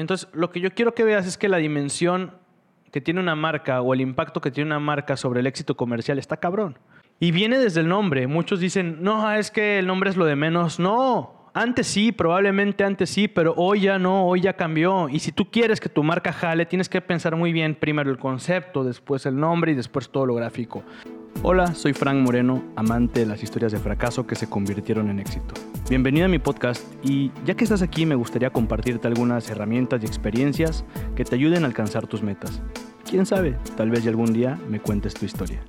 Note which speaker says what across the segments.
Speaker 1: Entonces, lo que yo quiero que veas es que la dimensión que tiene una marca o el impacto que tiene una marca sobre el éxito comercial está cabrón. Y viene desde el nombre. Muchos dicen, no, es que el nombre es lo de menos. No, antes sí, probablemente antes sí, pero hoy ya no, hoy ya cambió. Y si tú quieres que tu marca jale, tienes que pensar muy bien primero el concepto, después el nombre y después todo lo gráfico. Hola, soy Frank Moreno, amante de las historias de fracaso que se convirtieron en éxito. Bienvenido a mi podcast y ya que estás aquí me gustaría compartirte algunas herramientas y experiencias que te ayuden a alcanzar tus metas. Quién sabe, tal vez algún día me cuentes tu historia.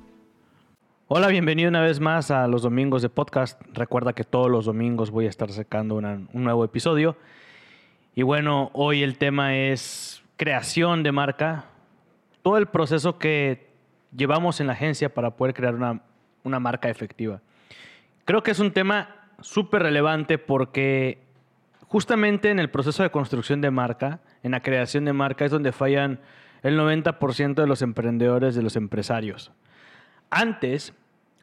Speaker 1: Hola, bienvenido una vez más a los domingos de podcast. Recuerda que todos los domingos voy a estar sacando un nuevo episodio. Y bueno, hoy el tema es creación de marca. Todo el proceso que llevamos en la agencia para poder crear una, una marca efectiva. Creo que es un tema súper relevante porque justamente en el proceso de construcción de marca, en la creación de marca, es donde fallan el 90% de los emprendedores, de los empresarios. Antes,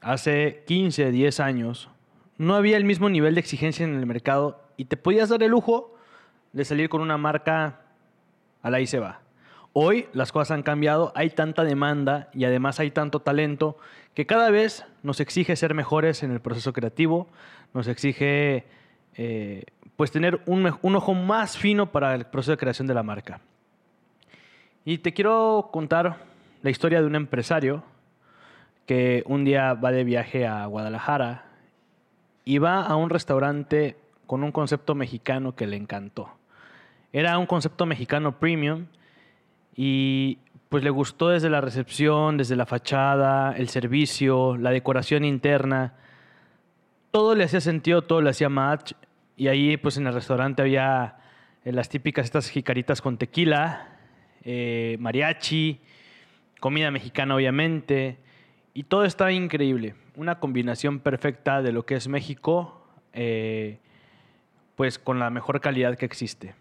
Speaker 1: hace 15, 10 años, no había el mismo nivel de exigencia en el mercado y te podías dar el lujo de salir con una marca a la y se va. Hoy las cosas han cambiado, hay tanta demanda y además hay tanto talento que cada vez nos exige ser mejores en el proceso creativo, nos exige eh, pues tener un, un ojo más fino para el proceso de creación de la marca. Y te quiero contar la historia de un empresario que un día va de viaje a Guadalajara y va a un restaurante con un concepto mexicano que le encantó. Era un concepto mexicano premium y pues le gustó desde la recepción, desde la fachada, el servicio, la decoración interna. Todo le hacía sentido, todo le hacía match. Y ahí pues en el restaurante había eh, las típicas estas jicaritas con tequila, eh, mariachi, comida mexicana obviamente, y todo estaba increíble. Una combinación perfecta de lo que es México, eh, pues con la mejor calidad que existe.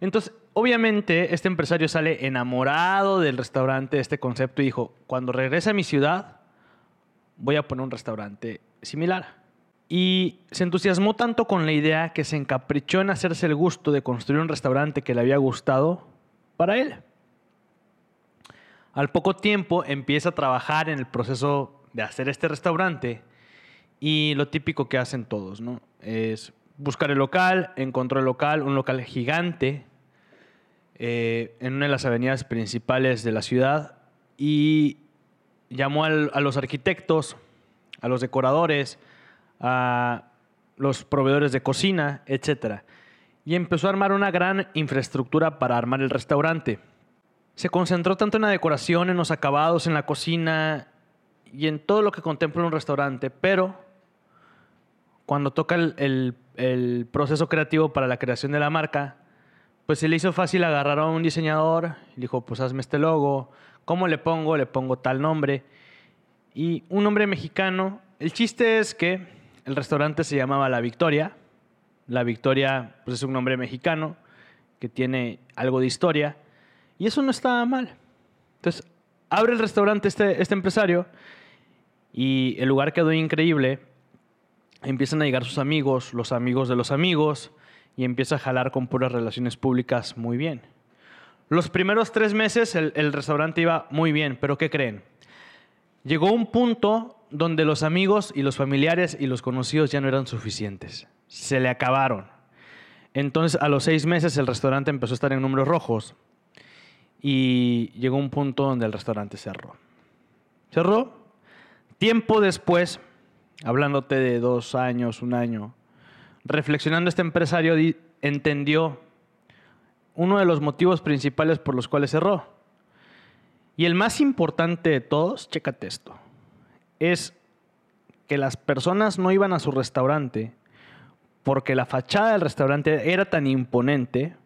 Speaker 1: Entonces, obviamente, este empresario sale enamorado del restaurante, de este concepto, y dijo, cuando regrese a mi ciudad, voy a poner un restaurante similar. Y se entusiasmó tanto con la idea que se encaprichó en hacerse el gusto de construir un restaurante que le había gustado para él. Al poco tiempo empieza a trabajar en el proceso de hacer este restaurante y lo típico que hacen todos, ¿no? Es buscar el local, encontró el local, un local gigante eh, en una de las avenidas principales de la ciudad y llamó a los arquitectos, a los decoradores, a los proveedores de cocina, etc. Y empezó a armar una gran infraestructura para armar el restaurante se concentró tanto en la decoración, en los acabados, en la cocina y en todo lo que contempla un restaurante, pero cuando toca el, proceso creativo para la creación de la marca, pues se le hizo fácil agarrar a un diseñador y dijo, pues hazme este logo, ¿cómo le pongo? Le pongo tal nombre. Y un nombre mexicano. El chiste es que el restaurante se llamaba La Victoria. La Victoria pues es un nombre mexicano que tiene algo de historia. Y eso no estaba mal. Entonces, abre el restaurante este, este empresario y el lugar quedó increíble. Empiezan a llegar sus amigos, los amigos de los amigos, y empieza a jalar con puras relaciones públicas muy bien. Los primeros tres meses el, restaurante iba muy bien, pero ¿qué creen? Llegó un punto donde los amigos y los familiares y los conocidos ya no eran suficientes. Se le acabaron. Entonces, a los seis meses el restaurante empezó a estar en números rojos y llegó un punto donde el restaurante cerró. Cerró. Tiempo después, hablándote de dos años, un año, reflexionando este empresario entendió uno de los motivos principales por los cuales cerró. Y el más importante de todos, chécate esto, es que las personas no iban a su restaurante porque la fachada del restaurante era tan imponente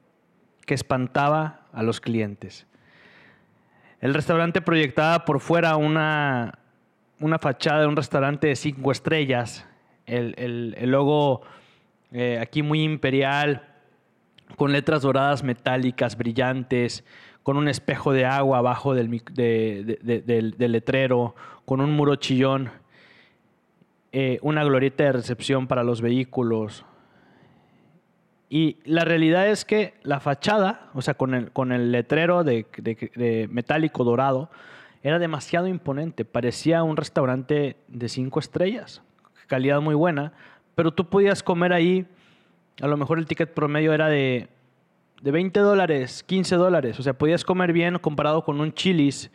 Speaker 1: que espantaba a los clientes. El restaurante proyectaba por fuera una, una fachada de un restaurante de cinco estrellas, el, logo eh, aquí muy imperial, con letras doradas metálicas, brillantes, con un espejo de agua abajo del, letrero, con un muro chillón, eh, una glorieta de recepción para los vehículos. Y la realidad es que la fachada, o sea, con el, con el letrero de metálico dorado, era demasiado imponente. Parecía un restaurante de cinco estrellas, calidad muy buena, pero tú podías comer ahí, a lo mejor el ticket promedio era de, de 20 dólares, 15 dólares, o sea, podías comer bien comparado con un chilis,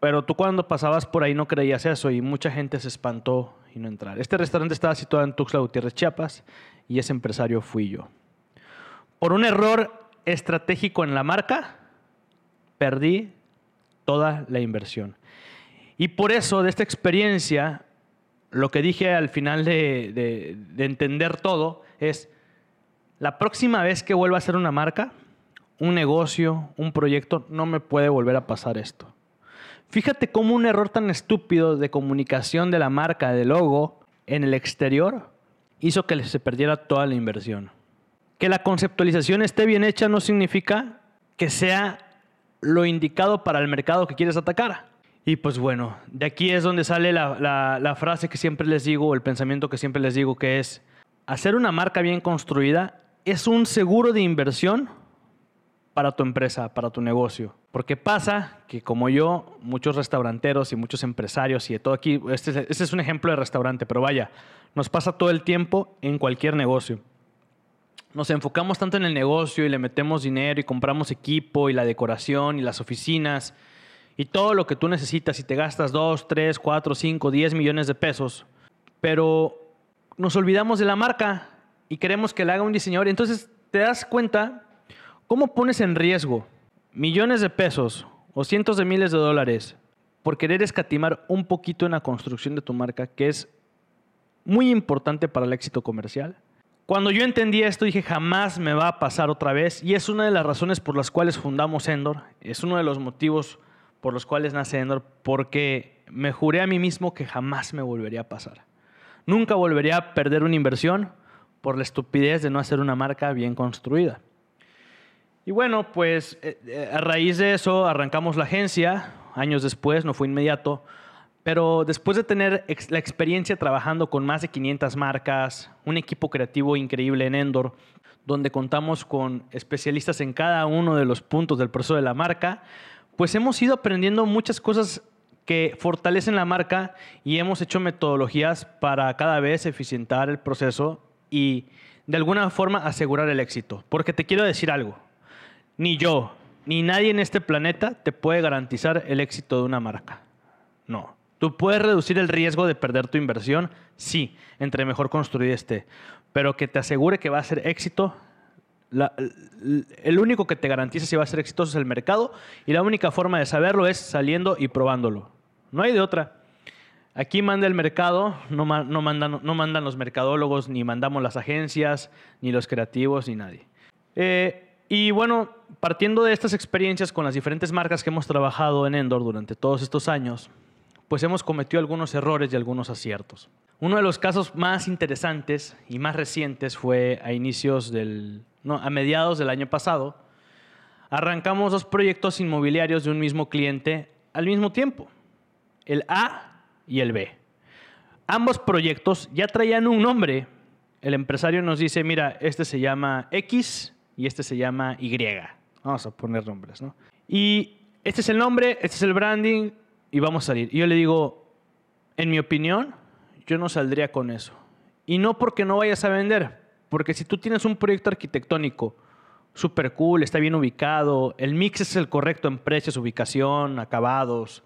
Speaker 1: pero tú cuando pasabas por ahí no creías eso y mucha gente se espantó y no entrar. Este restaurante estaba situado en Tuxtla Gutiérrez, Chiapas, y ese empresario fui yo. Por un error estratégico en la marca, perdí toda la inversión. Y por eso, de esta experiencia, lo que dije al final de, entender todo es, la próxima vez que vuelva a hacer una marca, un negocio, un proyecto, no me puede volver a pasar esto. Fíjate cómo un error tan estúpido de comunicación de la marca, de logo, en el exterior, hizo que se perdiera toda la inversión. Que la conceptualización esté bien hecha no significa que sea lo indicado para el mercado que quieres atacar. Y pues bueno, de aquí es donde sale la, frase que siempre les digo, el pensamiento que siempre les digo, que es, hacer una marca bien construida es un seguro de inversión para tu empresa, para tu negocio. Porque pasa que como yo, muchos restauranteros y muchos empresarios y de todo aquí, este, este es un ejemplo de restaurante, pero vaya, nos pasa todo el tiempo en cualquier negocio. Nos enfocamos tanto en el negocio y le metemos dinero y compramos equipo y la decoración y las oficinas y todo lo que tú necesitas y te gastas 2, 3, 4, 5, 10 millones de pesos, pero nos olvidamos de la marca y queremos que la haga un diseñador. Entonces te das cuenta cómo pones en riesgo millones de pesos o cientos de miles de dólares por querer escatimar un poquito en la construcción de tu marca, que es muy importante para el éxito comercial. Cuando yo entendí esto dije jamás me va a pasar otra vez y es una de las razones por las cuales fundamos Endor, es uno de los motivos por los cuales nace Endor, porque me juré a mí mismo que jamás me volvería a pasar. Nunca volvería a perder una inversión por la estupidez de no hacer una marca bien construida. Y bueno, pues eh, eh, a raíz de eso arrancamos la agencia, años después, no fue inmediato, pero después de tener la experiencia trabajando con más de 500 marcas, un equipo creativo increíble en Endor, donde contamos con especialistas en cada uno de los puntos del proceso de la marca, pues hemos ido aprendiendo muchas cosas que fortalecen la marca y hemos hecho metodologías para cada vez eficientar el proceso y de alguna forma asegurar el éxito. Porque te quiero decir algo, ni yo, ni nadie en este planeta te puede garantizar el éxito de una marca. No. Tú puedes reducir el riesgo de perder tu inversión, sí, entre mejor construida esté. Pero que te asegure que va a ser éxito, el único que te garantiza si va a ser exitoso es el mercado y la única forma de saberlo es saliendo y probándolo. No hay de otra. Aquí manda el mercado, no, no, mandan, no mandan los mercadólogos, ni mandamos las agencias, ni los creativos, ni nadie. Eh, y bueno, partiendo de estas experiencias con las diferentes marcas que hemos trabajado en Endor durante todos estos años, pues hemos cometido algunos errores y algunos aciertos. Uno de los casos más interesantes y más recientes fue a inicios del no, a mediados del año pasado, arrancamos dos proyectos inmobiliarios de un mismo cliente al mismo tiempo, el A y el B. Ambos proyectos ya traían un nombre. El empresario nos dice, mira, este se llama X y este se llama Y. Vamos a poner nombres, ¿no? Y este es el nombre, este es el branding y vamos a salir. Y yo le digo, en mi opinión, yo no saldría con eso. Y no porque no vayas a vender, porque si tú tienes un proyecto arquitectónico súper cool, está bien ubicado, el mix es el correcto en precios, ubicación, acabados,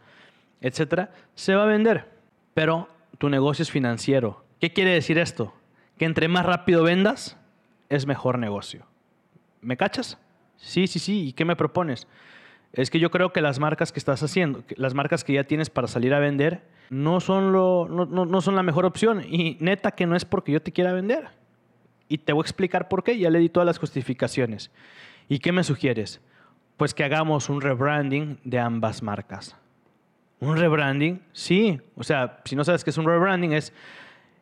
Speaker 1: etcétera, se va a vender. Pero tu negocio es financiero. ¿Qué quiere decir esto? Que entre más rápido vendas, es mejor negocio. ¿Me cachas? Sí, sí, sí. ¿Y qué me propones? Es que yo creo que las marcas que estás haciendo, las marcas que ya tienes para salir a vender, no son, lo, no, no son la mejor opción. Y neta que no es porque yo te quiera vender. Y te voy a explicar por qué. Ya le di todas las justificaciones. ¿Y qué me sugieres? Pues que hagamos un rebranding de ambas marcas. ¿Un rebranding? Sí. O sea, si no sabes qué es un rebranding, es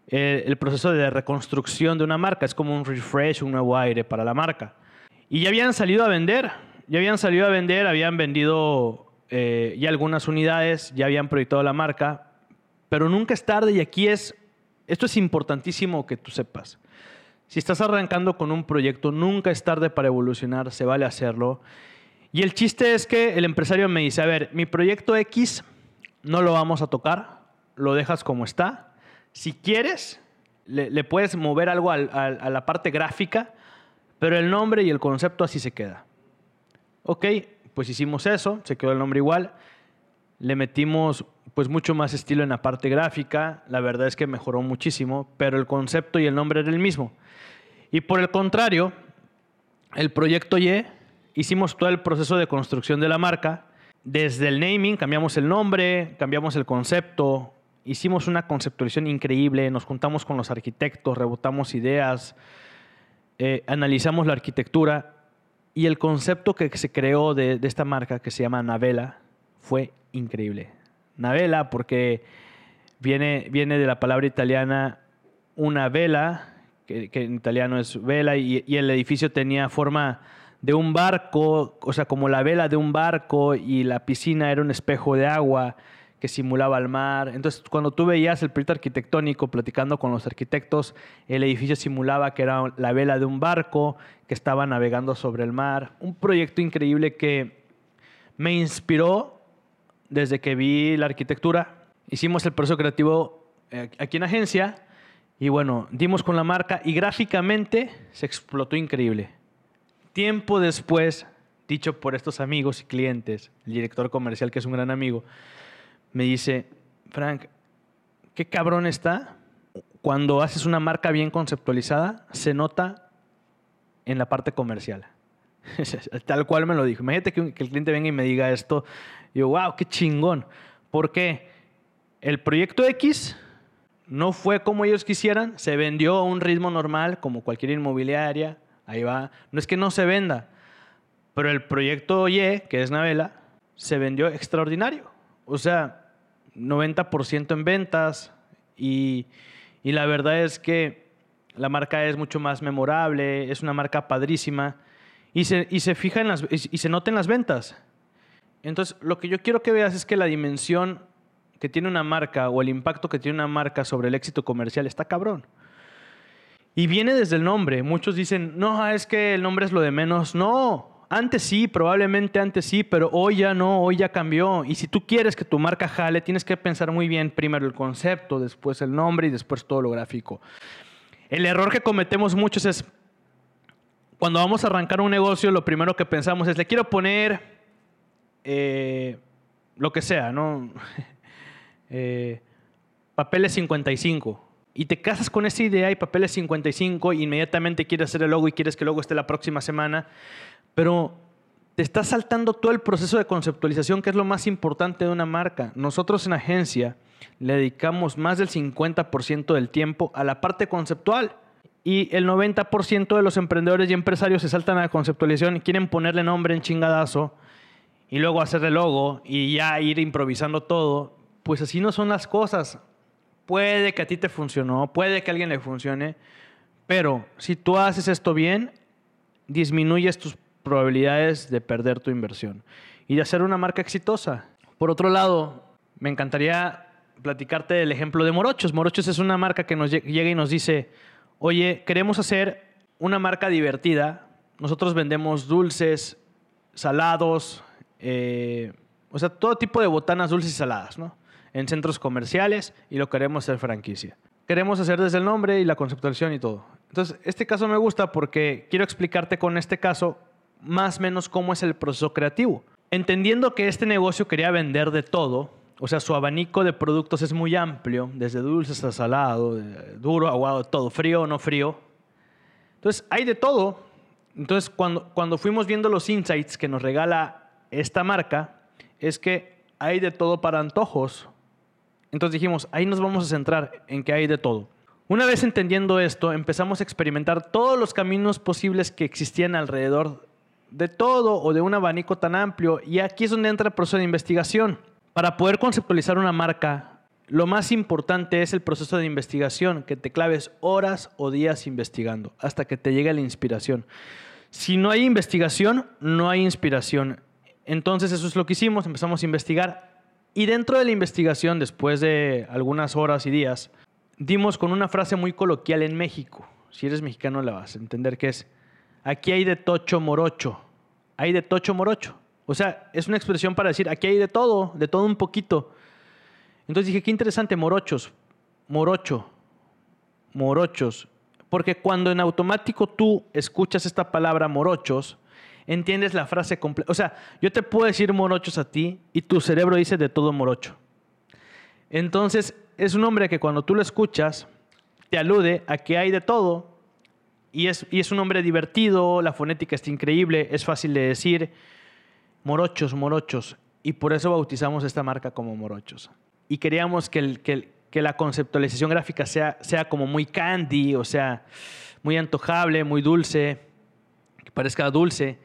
Speaker 1: eh, el proceso de reconstrucción de una marca. Es como un refresh, un nuevo aire para la marca. Y ya habían salido a vender. Ya habían salido a vender, habían vendido eh, ya algunas unidades, ya habían proyectado la marca. Pero nunca es tarde y aquí es, esto es importantísimo que tú sepas. Si estás arrancando con un proyecto, nunca es tarde para evolucionar, se vale hacerlo. Y el chiste es que el empresario me dice, a ver, mi proyecto X no lo vamos a tocar, lo dejas como está. Si quieres, le, puedes mover algo a la parte gráfica, pero el nombre y el concepto así se queda. Ok, pues hicimos eso, se quedó el nombre igual. Le metimos pues mucho más estilo en la parte gráfica, la verdad es que mejoró muchísimo, pero el concepto y el nombre era el mismo. Y por el contrario, el proyecto Y, hicimos todo el proceso de construcción de la marca, desde el naming, cambiamos el nombre, cambiamos el concepto, hicimos una conceptualización increíble, nos juntamos con los arquitectos, rebotamos ideas, eh, analizamos la arquitectura y el concepto que se creó de, esta marca que se llama Navela fue increíble. Navela porque viene, viene de la palabra italiana una vela, que, en italiano es vela, y, y, el edificio tenía forma de un barco, o sea, como la vela de un barco y la piscina era un espejo de agua que simulaba el mar. Entonces, cuando tú veías el proyecto arquitectónico platicando con los arquitectos, el edificio simulaba que era la vela de un barco que estaba navegando sobre el mar. Un proyecto increíble que me inspiró desde que vi la arquitectura. Hicimos el proceso creativo eh, aquí en agencia y bueno, dimos con la marca y gráficamente se explotó increíble. Tiempo después, dicho por estos amigos y clientes, el director comercial que es un gran amigo, me dice, Frank, qué cabrón está cuando haces una marca bien conceptualizada, se nota en la parte comercial. Tal cual me lo dijo. Imagínate que, el cliente venga y me diga esto. Y yo, wow, qué chingón. Porque el proyecto X no fue como ellos quisieran, se vendió a un ritmo normal, como cualquier inmobiliaria. Ahí va. No es que no se venda, pero el proyecto Y, que es Navela, se vendió extraordinario. O sea, 90% en ventas y, la verdad es que la marca es mucho más memorable, es una marca padrísima y se, y se fija en las, y se nota en las ventas. Entonces, lo que yo quiero que veas es que la dimensión que tiene una marca o el impacto que tiene una marca sobre el éxito comercial está cabrón. Y viene desde el nombre. Muchos dicen, no, es que el nombre es lo de menos. No, antes sí, probablemente antes sí, pero hoy ya no, hoy ya cambió. Y si tú quieres que tu marca jale, tienes que pensar muy bien primero el concepto, después el nombre y después todo lo gráfico. El error que cometemos muchos es, cuando vamos a arrancar un negocio, lo primero que pensamos es, le quiero poner eh, lo que sea, ¿no? eh, papeles 55 y te casas con esa idea y papeles 55 e inmediatamente quieres hacer el logo y quieres que el logo esté la próxima semana, pero te estás saltando todo el proceso de conceptualización, que es lo más importante de una marca. Nosotros en agencia le dedicamos más del 50% del tiempo a la parte conceptual. Y el 90% de los emprendedores y empresarios se saltan a la conceptualización y quieren ponerle nombre en chingadazo y luego hacerle logo y ya ir improvisando todo. Pues así no son las cosas. Puede que a ti te funcionó, puede que a alguien le funcione, pero si tú haces esto bien, disminuyes tus probabilidades de perder tu inversión y de hacer una marca exitosa. Por otro lado, me encantaría platicarte del ejemplo de Morochos. Morochos es una marca que nos llega y nos dice, oye, queremos hacer una marca divertida. Nosotros vendemos dulces, salados, eh, o sea, todo tipo de botanas dulces y saladas, ¿no? En centros comerciales y lo queremos hacer franquicia. Queremos hacer desde el nombre y la conceptualización y todo. Entonces, este caso me gusta porque quiero explicarte con este caso más o menos cómo es el proceso creativo. Entendiendo que este negocio quería vender de todo, o sea, su abanico de productos es muy amplio, desde dulces a salado, duro, aguado, todo, frío o no frío. Entonces, hay de todo. Entonces, cuando, cuando fuimos viendo los insights que nos regala esta marca, es que hay de todo para antojos. Entonces dijimos, ahí nos vamos a centrar en que hay de todo. Una vez entendiendo esto, empezamos a experimentar todos los caminos posibles que existían alrededor de todo o de un abanico tan amplio. Y aquí es donde entra el proceso de investigación. Para poder conceptualizar una marca, lo más importante es el proceso de investigación, que te claves horas o días investigando hasta que te llegue la inspiración. Si no hay investigación, no hay inspiración. Entonces eso es lo que hicimos, empezamos a investigar y dentro de la investigación, después de algunas horas y días, dimos con una frase muy coloquial en México. Si eres mexicano la vas a entender que es, aquí hay de tocho morocho, hay de tocho morocho. O sea, es una expresión para decir, aquí hay de todo, de todo un poquito. Entonces dije, qué interesante, morochos, morocho, morochos. Porque cuando en automático tú escuchas esta palabra morochos, entiendes la frase completa. O sea, yo te puedo decir morochos a ti y tu cerebro dice de todo morocho. Entonces, es un nombre que cuando tú lo escuchas, te alude a que hay de todo y es, y es un nombre divertido, la fonética está increíble, es fácil de decir. Morochos, morochos. Y por eso bautizamos esta marca como Morochos. Y queríamos que, el, que, la conceptualización gráfica sea, sea como muy candy, o sea, muy antojable, muy dulce, que parezca dulce.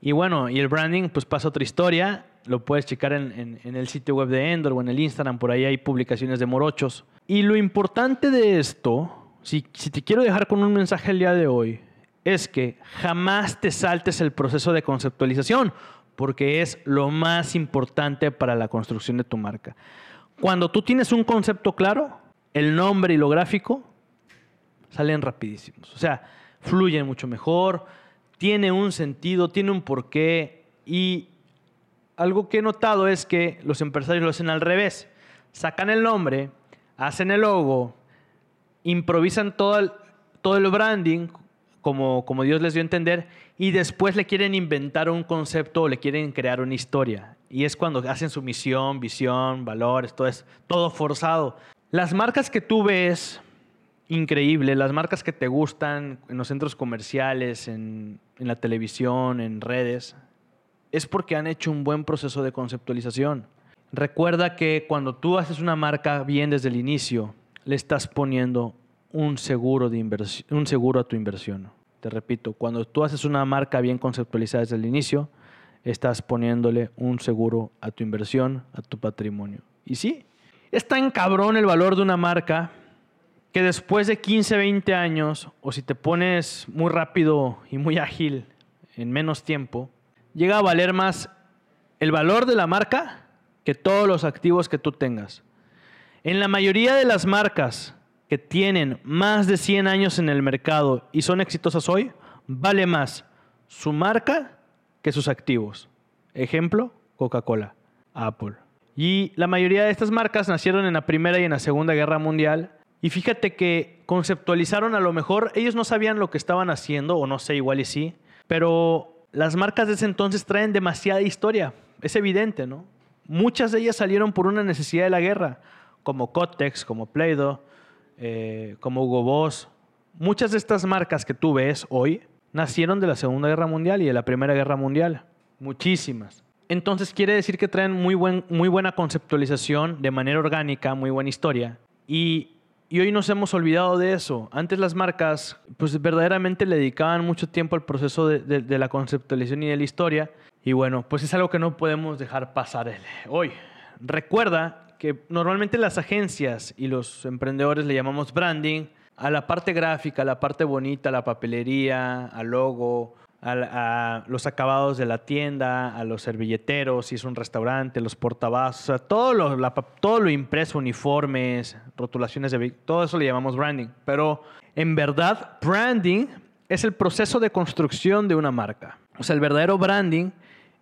Speaker 1: Y bueno, y el branding, pues pasa otra historia. Lo puedes checar en, en, el sitio web de Endor o en el Instagram, por ahí hay publicaciones de morochos. Y lo importante de esto, si, si te quiero dejar con un mensaje el día de hoy, es que jamás te saltes el proceso de conceptualización, porque es lo más importante para la construcción de tu marca. Cuando tú tienes un concepto claro, el nombre y lo gráfico salen rapidísimos. O sea, fluyen mucho mejor, tiene un sentido, tiene un porqué. Y algo que he notado es que los empresarios lo hacen al revés. Sacan el nombre, hacen el logo, improvisan todo el, todo el branding como, como Dios les dio a entender y después le quieren inventar un concepto o le quieren crear una historia. Y es cuando hacen su misión, visión, valores, todo es todo forzado. Las marcas que tú ves, increíble, las marcas que te gustan en los centros comerciales, en, en la televisión, en redes, es porque han hecho un buen proceso de conceptualización. Recuerda que cuando tú haces una marca bien desde el inicio, le estás poniendo un seguro, de un seguro a tu inversión. Te repito, cuando tú haces una marca bien conceptualizada desde el inicio, estás poniéndole un seguro a tu inversión, a tu patrimonio. Y sí, es tan cabrón el valor de una marca que después de 15, 20 años, o si te pones muy rápido y muy ágil en menos tiempo, llega a valer más el valor de la marca que todos los activos que tú tengas. En la mayoría de las marcas que tienen más de 100 años en el mercado y son exitosas hoy, vale más su marca que sus activos. Ejemplo, Coca-Cola, Apple. Y la mayoría de estas marcas nacieron en la Primera y en la Segunda Guerra Mundial. Y fíjate que conceptualizaron a lo mejor, ellos no sabían lo que estaban haciendo, o no sé, igual y sí, pero las marcas de ese entonces traen demasiada historia. Es evidente, ¿no? Muchas de ellas salieron por una necesidad de la guerra, como Cotex, como Play-Doh, eh, como Hugo Boss. Muchas de estas marcas que tú ves hoy nacieron de la Segunda Guerra Mundial y de la Primera Guerra Mundial. Muchísimas. Entonces quiere decir que traen muy, buen, muy buena conceptualización de manera orgánica, muy buena historia. Y, hoy nos hemos olvidado de eso. Antes las marcas pues verdaderamente le dedicaban mucho tiempo al proceso de la conceptualización y de la historia. Y bueno, pues es algo que no podemos dejar pasar hoy. Recuerda que normalmente las agencias y los emprendedores le llamamos branding a la parte gráfica, a la parte bonita, a la papelería, al logo, a, los acabados de la tienda, a los servilleteros, si es un restaurante, los portavasos, todo lo, todo lo impreso, uniformes, rotulaciones de todo eso le llamamos branding. Pero en verdad, branding es el proceso de construcción de una marca. O sea, el verdadero branding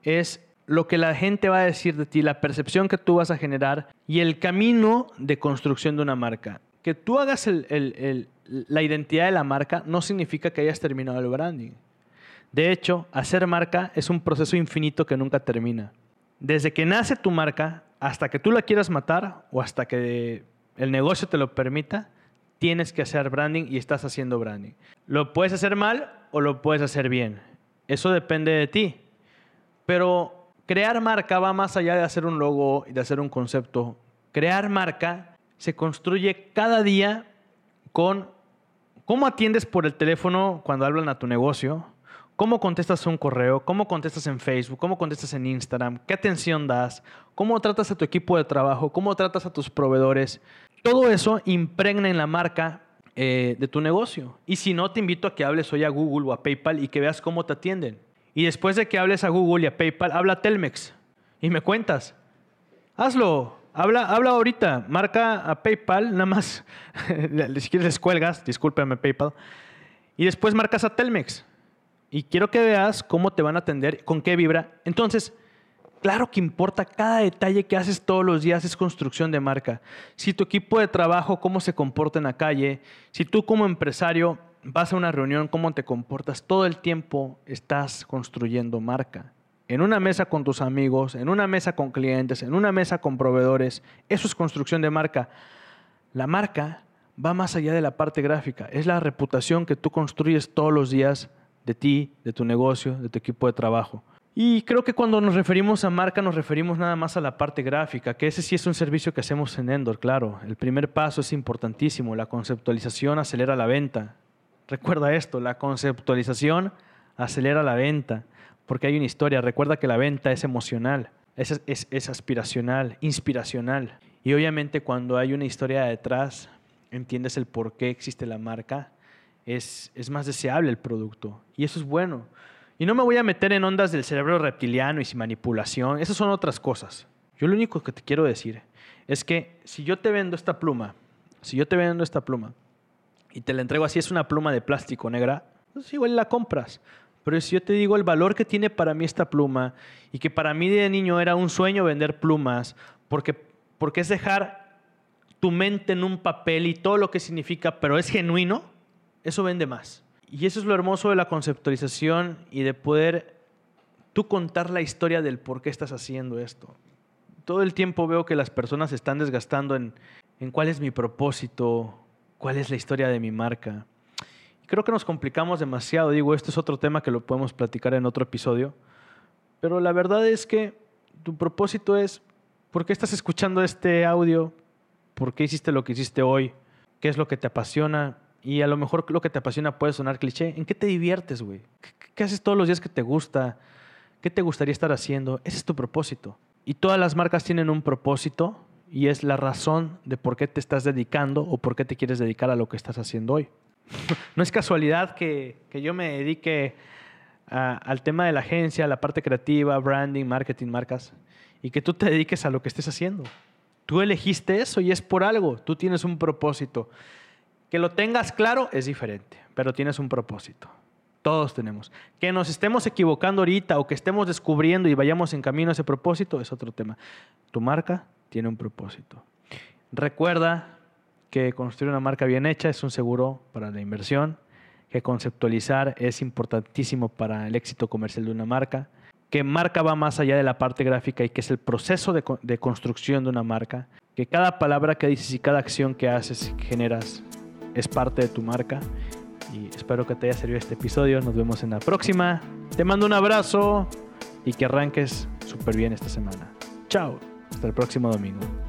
Speaker 1: es lo que la gente va a decir de ti, la percepción que tú vas a generar y el camino de construcción de una marca. Que tú hagas la identidad de la marca no significa que hayas terminado el branding. De hecho, hacer marca es un proceso infinito que nunca termina. Desde que nace tu marca hasta que tú la quieras matar o hasta que el negocio te lo permita, tienes que hacer branding y estás haciendo branding. Lo puedes hacer mal o lo puedes hacer bien. Eso depende de ti. Pero crear marca va más allá de hacer un logo y de hacer un concepto. Crear marca se construye cada día con cómo atiendes por el teléfono cuando hablan a tu negocio, cómo contestas un correo, cómo contestas en Facebook, cómo contestas en Instagram, qué atención das, cómo tratas a tu equipo de trabajo, cómo tratas a tus proveedores. Todo eso impregna en la marca eh, de tu negocio. Y si no, te invito a que hables hoy a Google o a PayPal y que veas cómo te atienden. Y después de que hables a Google y a PayPal, habla a Telmex y me cuentas. Hazlo. Habla, habla ahorita, marca a PayPal, nada más, si quieres les cuelgas, discúlpeme PayPal, y después marcas a Telmex. Y quiero que veas cómo te van a atender, con qué vibra. Entonces, claro que importa cada detalle que haces todos los días, es construcción de marca. Si tu equipo de trabajo, cómo se comporta en la calle, si tú como empresario vas a una reunión, cómo te comportas, todo el tiempo estás construyendo marca. En una mesa con tus amigos, en una mesa con clientes, en una mesa con proveedores, eso es construcción de marca. La marca va más allá de la parte gráfica, es la reputación que tú construyes todos los días de ti, de tu negocio, de tu equipo de trabajo. Y creo que cuando nos referimos a marca nos referimos nada más a la parte gráfica, que ese sí es un servicio que hacemos en Endor, claro. El primer paso es importantísimo, la conceptualización acelera la venta. Recuerda esto, la conceptualización acelera la venta, porque hay una historia. Recuerda que la venta es emocional, es, es aspiracional, inspiracional. Y obviamente cuando hay una historia detrás, entiendes el por qué existe la marca es, más deseable el producto. Y eso es bueno. Y no me voy a meter en ondas del cerebro reptiliano y sin manipulación. Esas son otras cosas. Yo lo único que te quiero decir es que si yo te vendo esta pluma, si yo te vendo esta pluma y te la entrego así, es una pluma de plástico negra, pues igual la compras. Pero si yo te digo el valor que tiene para mí esta pluma y que para mí de niño era un sueño vender plumas, porque, porque es dejar tu mente en un papel y todo lo que significa, pero es genuino, eso vende más. Y eso es lo hermoso de la conceptualización y de poder tú contar la historia del por qué estás haciendo esto. Todo el tiempo veo que las personas se están desgastando en, en cuál es mi propósito, cuál es la historia de mi marca. Creo que nos complicamos demasiado. Digo, esto es otro tema que lo podemos platicar en otro episodio. Pero la verdad es que tu propósito es, ¿por qué estás escuchando este audio? ¿Por qué hiciste lo que hiciste hoy? ¿Qué es lo que te apasiona? Y a lo mejor lo que te apasiona puede sonar cliché. ¿En qué te diviertes, güey? ¿Qué, haces todos los días que te gusta? ¿Qué te gustaría estar haciendo? Ese es tu propósito. Y todas las marcas tienen un propósito y es la razón de por qué te estás dedicando o por qué te quieres dedicar a lo que estás haciendo hoy. no es casualidad que, yo me dedique al tema de la agencia, la parte creativa, branding, marketing, marcas, y que tú te dediques a lo que estés haciendo. Tú elegiste eso y es por algo. Tú tienes un propósito. Que lo tengas claro es diferente, pero tienes un propósito. Todos tenemos. Que nos estemos equivocando ahorita o que estemos descubriendo y vayamos en camino a ese propósito es otro tema. Tu marca tiene un propósito. Recuerda que construir una marca bien hecha es un seguro para la inversión, que conceptualizar es importantísimo para el éxito comercial de una marca, que marca va más allá de la parte gráfica y que es el proceso de, de construcción de una marca, que cada palabra que dices y cada acción que haces generas es parte de tu marca. Y espero que te haya servido este episodio. Nos vemos en la próxima. Te mando un abrazo y que arranques súper bien esta semana. Chao. Hasta el próximo domingo.